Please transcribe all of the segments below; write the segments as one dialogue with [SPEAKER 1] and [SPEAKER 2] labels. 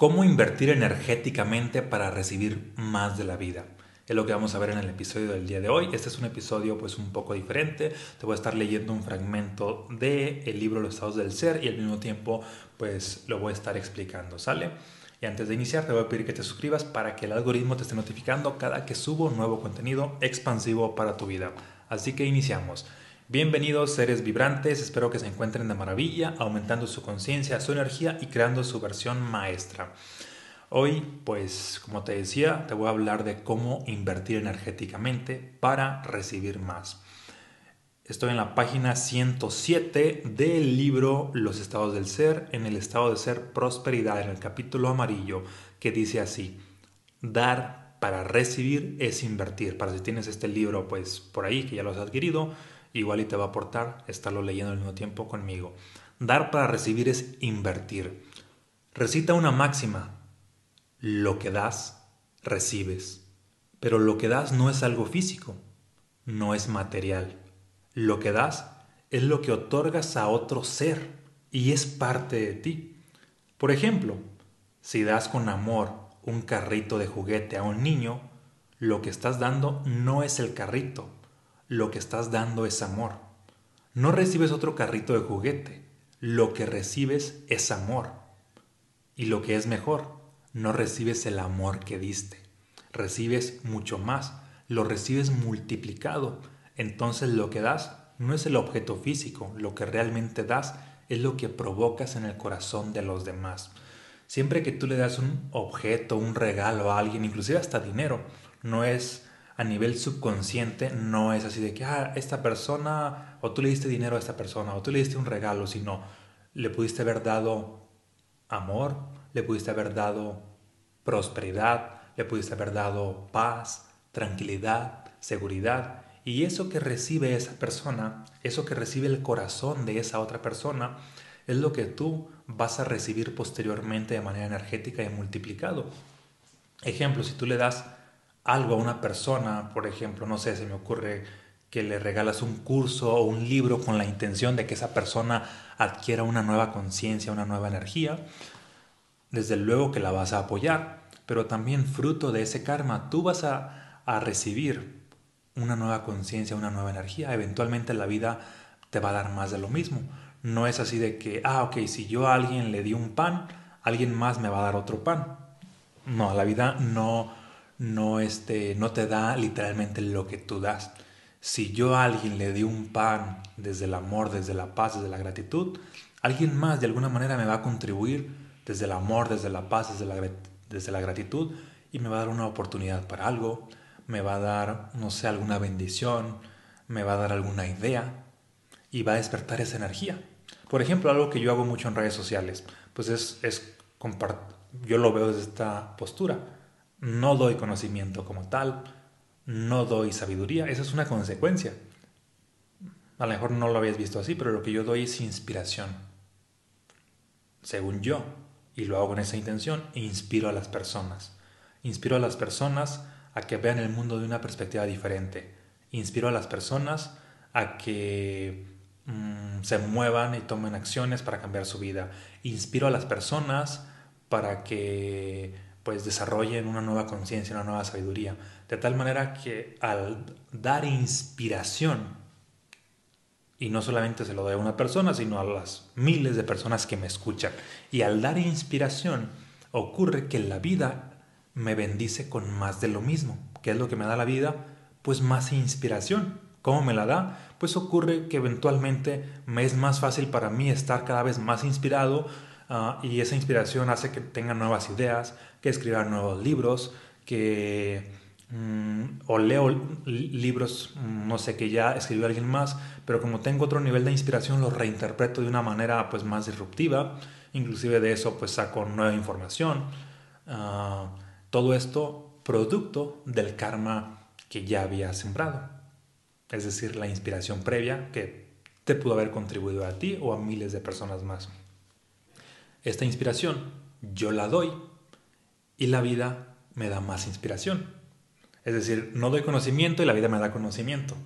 [SPEAKER 1] cómo invertir energéticamente para recibir más de la vida. Es lo que vamos a ver en el episodio del día de hoy. Este es un episodio pues un poco diferente. Te voy a estar leyendo un fragmento del el libro Los estados del ser y al mismo tiempo pues lo voy a estar explicando, ¿sale? Y antes de iniciar te voy a pedir que te suscribas para que el algoritmo te esté notificando cada que subo nuevo contenido expansivo para tu vida. Así que iniciamos. Bienvenidos seres vibrantes, espero que se encuentren de maravilla, aumentando su conciencia, su energía y creando su versión maestra. Hoy, pues como te decía, te voy a hablar de cómo invertir energéticamente para recibir más. Estoy en la página 107 del libro Los estados del ser, en el estado de ser prosperidad, en el capítulo amarillo, que dice así, dar para recibir es invertir. Para si tienes este libro, pues por ahí, que ya lo has adquirido, igual y te va a aportar estarlo leyendo al mismo tiempo conmigo. Dar para recibir es invertir. Recita una máxima. Lo que das, recibes. Pero lo que das no es algo físico, no es material. Lo que das es lo que otorgas a otro ser y es parte de ti. Por ejemplo, si das con amor un carrito de juguete a un niño, lo que estás dando no es el carrito, lo que estás dando es amor. No recibes otro carrito de juguete, lo que recibes es amor. Y lo que es mejor, no recibes el amor que diste, recibes mucho más, lo recibes multiplicado. Entonces lo que das no es el objeto físico, lo que realmente das es lo que provocas en el corazón de los demás. Siempre que tú le das un objeto, un regalo a alguien, inclusive hasta dinero, no es a nivel subconsciente no es así de que, ah, esta persona, o tú le diste dinero a esta persona, o tú le diste un regalo, sino le pudiste haber dado amor, le pudiste haber dado prosperidad, le pudiste haber dado paz, tranquilidad, seguridad. Y eso que recibe esa persona, eso que recibe el corazón de esa otra persona, es lo que tú vas a recibir posteriormente de manera energética y multiplicado. Ejemplo, si tú le das algo a una persona, por ejemplo, no sé, se me ocurre que le regalas un curso o un libro con la intención de que esa persona adquiera una nueva conciencia, una nueva energía, desde luego que la vas a apoyar, pero también fruto de ese karma tú vas a, a recibir una nueva conciencia, una nueva energía. Eventualmente la vida te va a dar más de lo mismo. No es así de que, ah, ok, si yo a alguien le di un pan, alguien más me va a dar otro pan. No, la vida no, no, este, no te da literalmente lo que tú das. Si yo a alguien le di un pan desde el amor, desde la paz, desde la gratitud, alguien más de alguna manera me va a contribuir desde el amor, desde la paz, desde la, desde la gratitud y me va a dar una oportunidad para algo, me va a dar, no sé, alguna bendición, me va a dar alguna idea y va a despertar esa energía. Por ejemplo, algo que yo hago mucho en redes sociales, pues es, es yo lo veo desde esta postura no doy conocimiento como tal, no doy sabiduría, esa es una consecuencia. A lo mejor no lo habías visto así, pero lo que yo doy es inspiración. Según yo, y lo hago con esa intención, inspiro a las personas. Inspiro a las personas a que vean el mundo de una perspectiva diferente. Inspiro a las personas a que mm, se muevan y tomen acciones para cambiar su vida. Inspiro a las personas para que pues desarrollen una nueva conciencia, una nueva sabiduría. De tal manera que al dar inspiración, y no solamente se lo doy a una persona, sino a las miles de personas que me escuchan, y al dar inspiración ocurre que la vida me bendice con más de lo mismo. ¿Qué es lo que me da la vida? Pues más inspiración. ¿Cómo me la da? Pues ocurre que eventualmente me es más fácil para mí estar cada vez más inspirado Ah, y esa inspiración hace que tenga nuevas ideas, que escriba nuevos libros, que mm, o leo libros, mm, no sé, que ya escribió alguien más, pero como tengo otro nivel de inspiración, los reinterpreto de una manera pues más disruptiva, inclusive de eso pues saco nueva información. Ah, todo esto producto del karma que ya había sembrado, es decir, la inspiración previa que te pudo haber contribuido a ti o a miles de personas más. Esta inspiración yo la doy y la vida me da más inspiración. Es decir, no doy conocimiento y la vida me da conocimiento.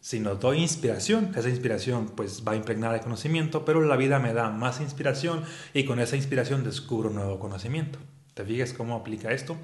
[SPEAKER 1] sino doy inspiración. Esa inspiración pues va a impregnar el conocimiento, pero la vida me da más inspiración y con esa inspiración descubro nuevo conocimiento. ¿Te fijas cómo aplica esto?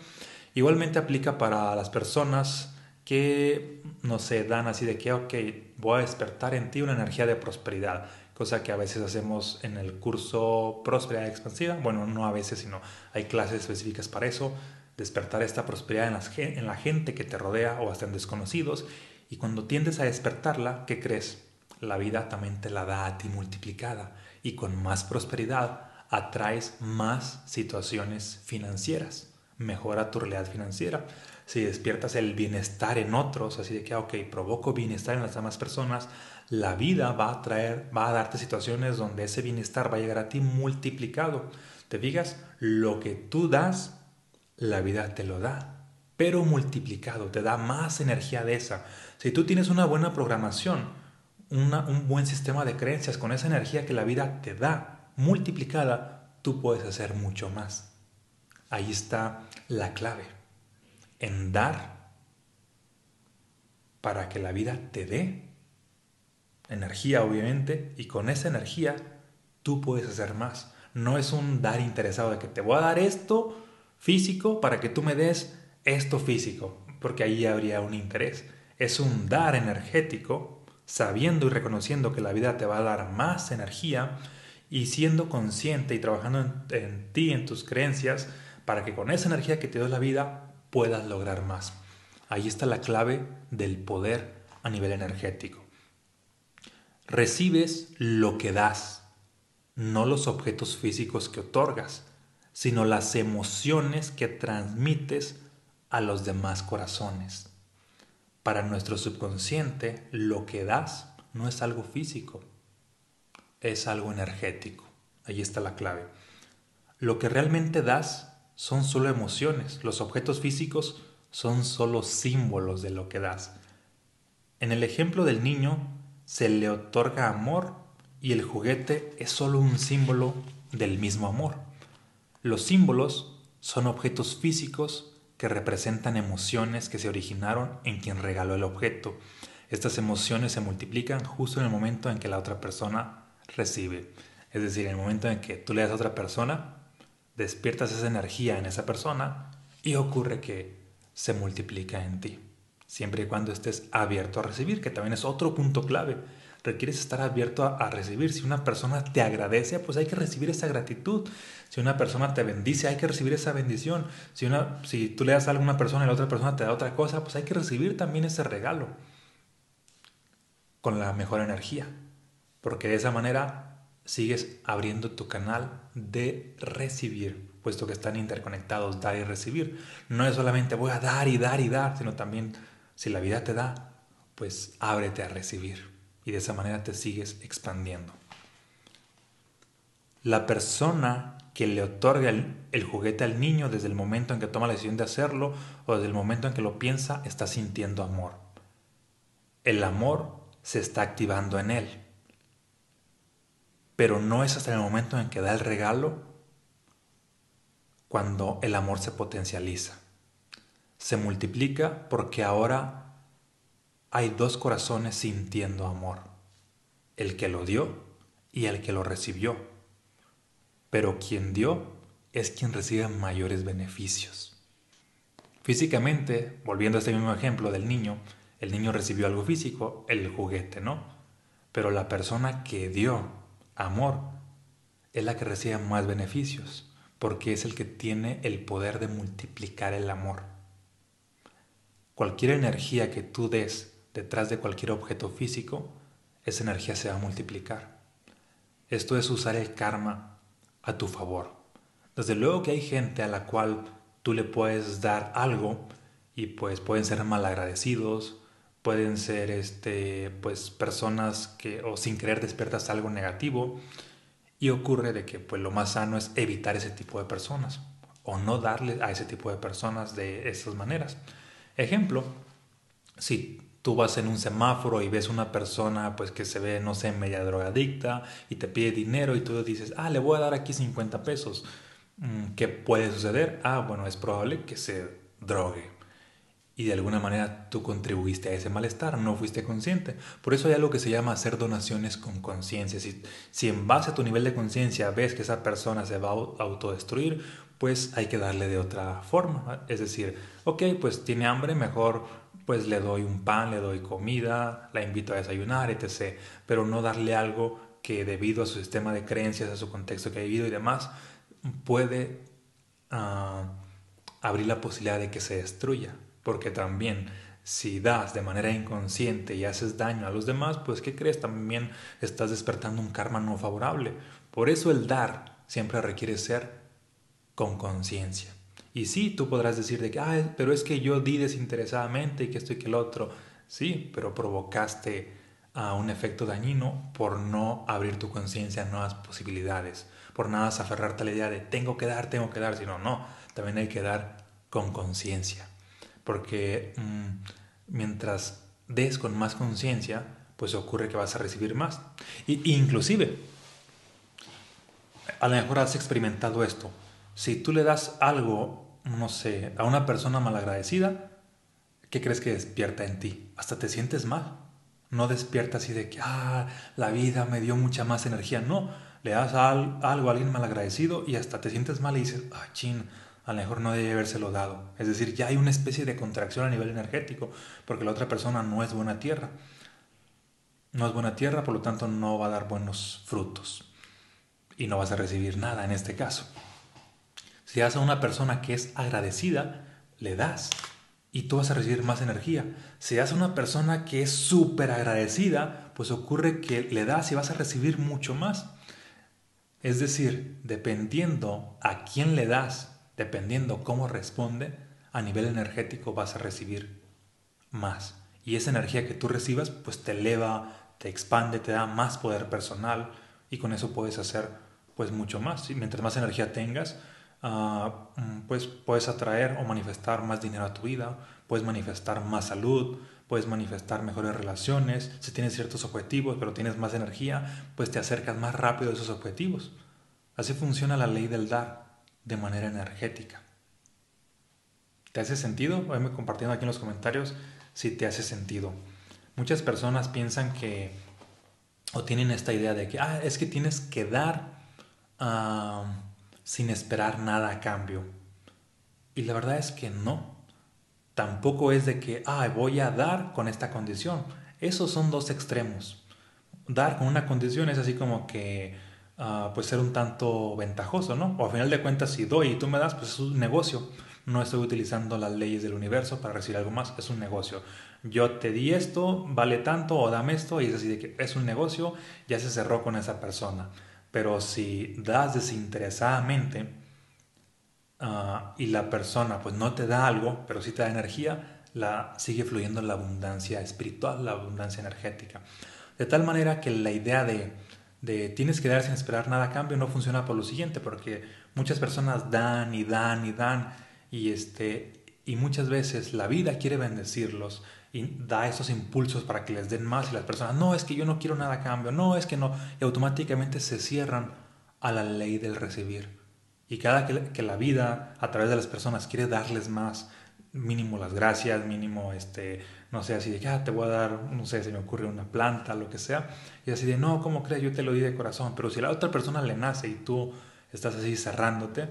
[SPEAKER 1] Igualmente aplica para las personas que, no se dan así de que, ok, voy a despertar en ti una energía de prosperidad, cosa que a veces hacemos en el curso Prosperidad Expansiva. Bueno, no a veces, sino hay clases específicas para eso. Despertar esta prosperidad en, la gente que te rodea o hasta en desconocidos y cuando tiendes a despertarla, ¿qué crees? La vida también te la da a ti multiplicada y con más prosperidad atraes más situaciones financieras. Mejora tu realidad financiera. Si despiertas el bienestar en otros, así de que, ok, provoco bienestar en las demás personas, la vida va a traer, va a darte situaciones donde ese bienestar va a llegar a ti multiplicado. ¿Te digas Lo que tú das, la vida te lo da pero multiplicado, te da más energía de esa. Si tú tienes una buena programación, un buen sistema de creencias con esa energía que la vida te da multiplicada, tú puedes hacer mucho más. Ahí está la clave, en dar para que la vida te dé energía, obviamente, y con esa energía tú puedes hacer más. No es un dar interesado de que te voy a dar esto físico para que tú me des esto físico, porque ahí habría un interés. Es un dar energético, sabiendo y reconociendo que la vida te va a dar más energía y siendo consciente y trabajando en, ti, en tus creencias, para que con esa energía que te da la vida puedas lograr más. Ahí está la clave del poder a nivel energético. Recibes lo que das, no los objetos físicos que otorgas, sino las emociones que transmites a los demás corazones. Para nuestro subconsciente, lo que das no es algo físico, es algo energético. Ahí está la clave. Lo que realmente das son solo emociones. Los objetos físicos son solo símbolos de lo que das. En el ejemplo del niño, se le otorga amor y el juguete es solo un símbolo del mismo amor. Los símbolos son objetos físicos que representan emociones que se originaron en quien regaló el objeto. Estas emociones se multiplican justo en el momento en que la otra persona recibe. Es decir, en el momento en que tú le das a otra persona, despiertas esa energía en esa persona y ocurre que se multiplica en ti. Siempre y cuando estés abierto a recibir, que también es otro punto clave requieres estar abierto a, recibir. Si una persona te agradece, pues hay que recibir esa gratitud. Si una persona te bendice, hay que recibir esa bendición. Si, una, si tú le das a una persona y la otra persona te da otra cosa, pues hay que recibir también ese regalo con la mejor energía. Porque de esa manera sigues abriendo tu canal de recibir, puesto que están interconectados dar y recibir. No es solamente voy a dar y dar y dar, sino también si la vida te da, pues ábrete a recibir y de esa manera te sigues expandiendo. La persona que le otorga el, juguete al niño desde el momento en que toma la decisión de hacerlo o desde el momento en que lo piensa está sintiendo amor. El amor se está activando en él. Pero no es hasta el momento en que da el regalo cuando el amor se potencializa. Se multiplica porque ahora hay dos corazones sintiendo amor, el que lo dio y el que lo recibió. Pero quien dio es quien recibe mayores beneficios. Físicamente, volviendo a este mismo ejemplo del niño, el niño recibió algo físico, el juguete, ¿no? Pero la persona que dio amor es la que recibe más beneficios, porque es el que tiene el poder de multiplicar el amor. Cualquier energía que tú des detrás de cualquier objeto físico, esa energía se va a multiplicar. Esto es usar el karma a tu favor. Desde luego que hay gente a la cual tú le puedes dar algo y pues pueden ser malagradecidos, pueden ser este pues personas que o sin querer despiertas algo negativo y ocurre de que pues lo más sano es evitar ese tipo de personas o no darle a ese tipo de personas de esas maneras. Ejemplo, si tú vas en un semáforo y ves una persona pues que se ve, no sé, media drogadicta y te pide dinero y tú dices, ah, le voy a dar aquí 50 pesos. Mm, ¿Qué puede suceder? Ah, bueno, es probable que se drogue. y de alguna manera tú contribuiste a ese malestar, no fuiste consciente. Por eso hay algo que se llama hacer donaciones con conciencia. Si, si en base a tu nivel de conciencia ves que esa persona se va a autodestruir, pues hay que darle de otra forma. Es decir, ok, pues tiene hambre, mejor pues le doy un pan, le doy comida, la invito a desayunar, etc. Pero no darle algo que debido a su sistema de creencias, a su contexto que ha vivido y demás, puede uh, abrir la posibilidad de que se destruya. Porque también si das de manera inconsciente y haces daño a los demás, pues ¿qué crees? También estás despertando un karma no favorable. Por eso el dar siempre requiere ser con conciencia. Y sí, tú podrás decir de que, ah, pero es que yo di desinteresadamente y que esto y que el otro. Sí, pero provocaste a un efecto dañino por no abrir tu conciencia a nuevas posibilidades, por nada aferrarte a la idea de tengo que dar, tengo que dar, sino no, también hay que dar con conciencia porque mm, mientras des con más conciencia, pues ocurre que vas a recibir más. Y, inclusive, a lo mejor has experimentado esto. Si tú le das algo, no sé, a una persona malagradecida, ¿qué crees que despierta en ti? Hasta te sientes mal. No despierta así de que, ah, la vida me dio mucha más energía. No, le das algo a alguien malagradecido y hasta te sientes mal y dices, ah, chin, a lo mejor no debe habérselo dado. Es decir, ya hay una especie de contracción a nivel energético, porque la otra persona no es buena tierra. No es buena tierra, por lo tanto no va a dar buenos frutos. Y no vas a recibir nada en este caso. Si das a una persona que es agradecida, le das. Y tú vas a recibir más energía. Si das a una persona que es súper agradecida, pues ocurre que le das y vas a recibir mucho más. Es decir, dependiendo a quién le das dependiendo cómo responde, a nivel energético vas a recibir más. Y esa energía que tú recibas, pues te eleva, te expande, te da más poder personal y con eso puedes hacer pues mucho más. Y mientras más energía tengas, ah, mm, pues puedes atraer o manifestar más dinero a tu vida, puedes manifestar más salud, puedes manifestar mejores relaciones, si tienes ciertos objetivos pero tienes más energía, pues te acercas más rápido a esos objetivos. Así funciona la ley del dar de manera energética. ¿Te hace sentido? Voy compartiendo aquí en los comentarios si te hace sentido. Muchas personas piensan que o tienen esta idea de que ah, es que tienes que dar ah, sin esperar nada a cambio. Y la verdad es que no. Tampoco es de que ah, voy a dar con esta condición. Esos son dos extremos. Dar con una condición es así como que pues ser un tanto ventajoso, ¿no? O a final de cuentas, si doy y tú me das, pues es un negocio. No estoy utilizando las leyes del universo para recibir algo más, es un negocio. Yo te di esto, vale tanto, o dame esto, y es así de que es un negocio, ya se cerró con esa persona. Pero si das desinteresadamente ah, y la persona pues no te da algo, pero sí te da energía, la sigue fluyendo la abundancia espiritual, la abundancia energética. De tal manera que la idea de de tienes que dar sin esperar nada a cambio no funciona por lo siguiente, porque muchas personas dan y dan y dan y este y muchas veces la vida quiere bendecirlos y da esos impulsos para que les den más y las personas, no, es que yo no quiero nada a cambio, no, es que no, y automáticamente se cierran a la ley del recibir. Y cada que, que la vida a través de las personas quiere darles más, mínimo las gracias, mínimo este, no sé, así de, ya te voy a dar, no sé, se me ocurre una planta, lo que sea, y así de, no, ¿cómo crees? Yo te lo di de corazón, pero si la otra persona le nace y tú estás así cerrándote,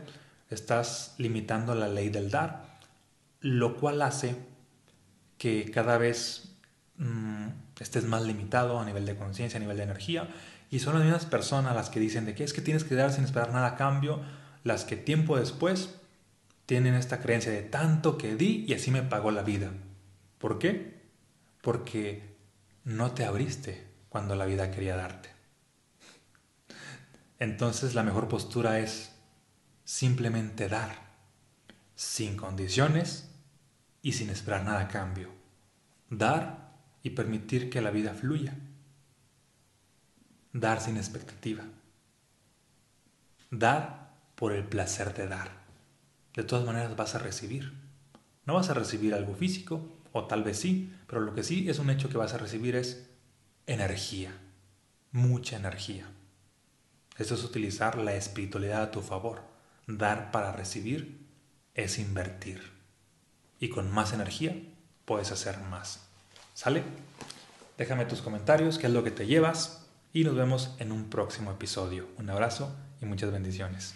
[SPEAKER 1] estás limitando la ley del dar, lo cual hace que cada vez mm, estés más limitado a nivel de conciencia, a nivel de energía, y son las mismas personas las que dicen de que es que tienes que dar sin esperar nada a cambio, las que tiempo después tienen esta creencia de tanto que di y así me pagó la vida. ¿Por qué? Porque no te abriste cuando la vida quería darte. Entonces la mejor postura es simplemente dar, sin condiciones y sin esperar nada a cambio. Dar y permitir que la vida fluya. Dar sin expectativa. Dar por el placer de dar. De todas maneras vas a recibir. No vas a recibir algo físico, o tal vez sí, pero lo que sí es un hecho que vas a recibir es energía, mucha energía. Eso es utilizar la espiritualidad a tu favor. Dar para recibir es invertir. Y con más energía puedes hacer más. ¿Sale? Déjame tus comentarios, qué es lo que te llevas y nos vemos en un próximo episodio. Un abrazo y muchas bendiciones.